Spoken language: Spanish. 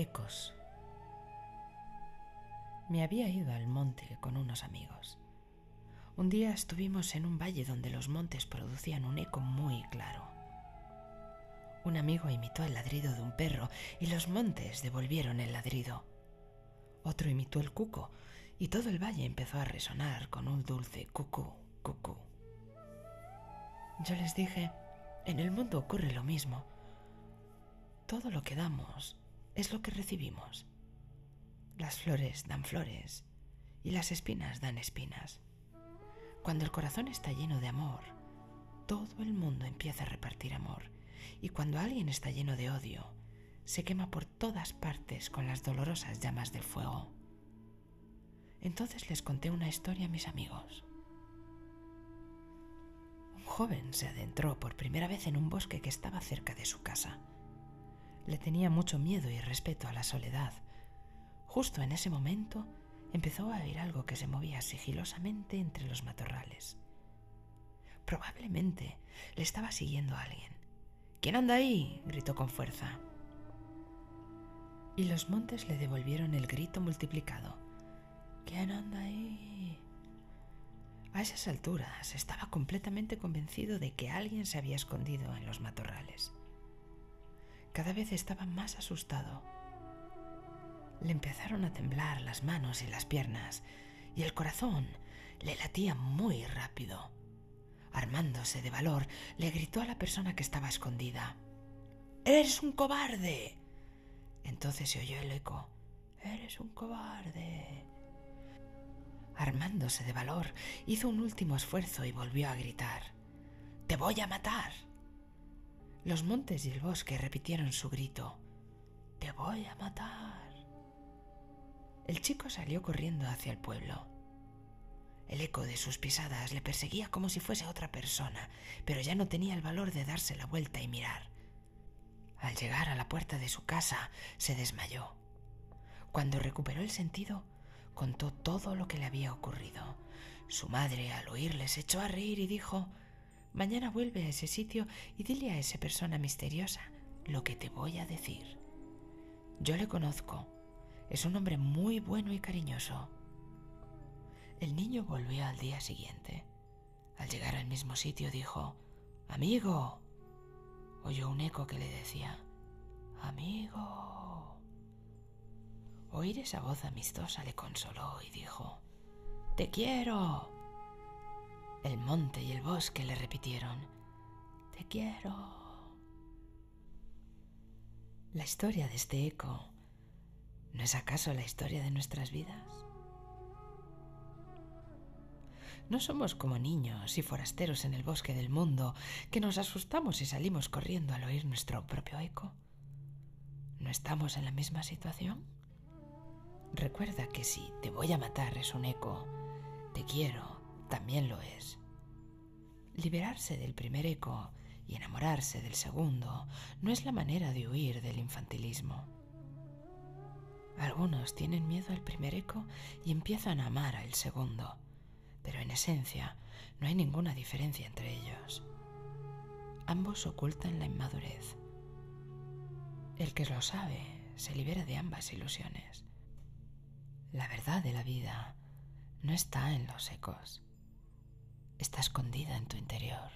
Ecos. Me había ido al monte con unos amigos. Un día estuvimos en un valle donde los montes producían un eco muy claro. Un amigo imitó el ladrido de un perro y los montes devolvieron el ladrido. Otro imitó el cuco y todo el valle empezó a resonar con un dulce cucú, cucú. Yo les dije, en el mundo ocurre lo mismo. Todo lo que damos es lo que recibimos. Las flores dan flores y las espinas dan espinas. Cuando el corazón está lleno de amor, todo el mundo empieza a repartir amor. Y cuando alguien está lleno de odio, se quema por todas partes con las dolorosas llamas del fuego. Entonces les conté una historia a mis amigos. Un joven se adentró por primera vez en un bosque que estaba cerca de su casa. Le tenía mucho miedo y respeto a la soledad. Justo en ese momento empezó a oír algo que se movía sigilosamente entre los matorrales. Probablemente le estaba siguiendo a alguien. ¿Quién anda ahí? gritó con fuerza. Y los montes le devolvieron el grito multiplicado. ¿Quién anda ahí? A esas alturas estaba completamente convencido de que alguien se había escondido en los matorrales. Cada vez estaba más asustado le empezaron a temblar las manos y las piernas y el corazón le latía muy rápido. Armándose de valor, le gritó a la persona que estaba escondida. ¡Eres un cobarde! Entonces se oyó el eco. ¡Eres un cobarde! Armándose de valor, hizo un último esfuerzo y volvió a gritar. ¡Te voy a matar! Los montes y el bosque repitieron su grito. ¡Te voy a matar! El chico salió corriendo hacia el pueblo. El eco de sus pisadas le perseguía como si fuese otra persona, pero ya no tenía el valor de darse la vuelta y mirar. Al llegar a la puerta de su casa, se desmayó. Cuando recuperó el sentido, contó todo lo que le había ocurrido. Su madre, al oírle, se echó a reír y dijo, Mañana vuelve a ese sitio y dile a esa persona misteriosa lo que te voy a decir. Yo le conozco es un hombre muy bueno y cariñoso. El niño volvió al día siguiente. Al llegar al mismo sitio dijo, Amigo. Oyó un eco que le decía, Amigo. Oír esa voz amistosa le consoló y dijo, Te quiero. El monte y el bosque le repitieron, Te quiero. La historia de este eco ¿No es acaso la historia de nuestras vidas? No somos como niños y forasteros en el bosque del mundo que nos asustamos y salimos corriendo al oír nuestro propio eco. ¿No estamos en la misma situación? Recuerda que si te voy a matar es un eco, te quiero también lo es. Liberarse del primer eco y enamorarse del segundo no es la manera de huir del infantilismo. Algunos tienen miedo al primer eco y empiezan a amar al segundo, pero en esencia no hay ninguna diferencia entre ellos. Ambos ocultan la inmadurez. El que lo sabe se libera de ambas ilusiones. La verdad de la vida no está en los ecos, está escondida en tu interior.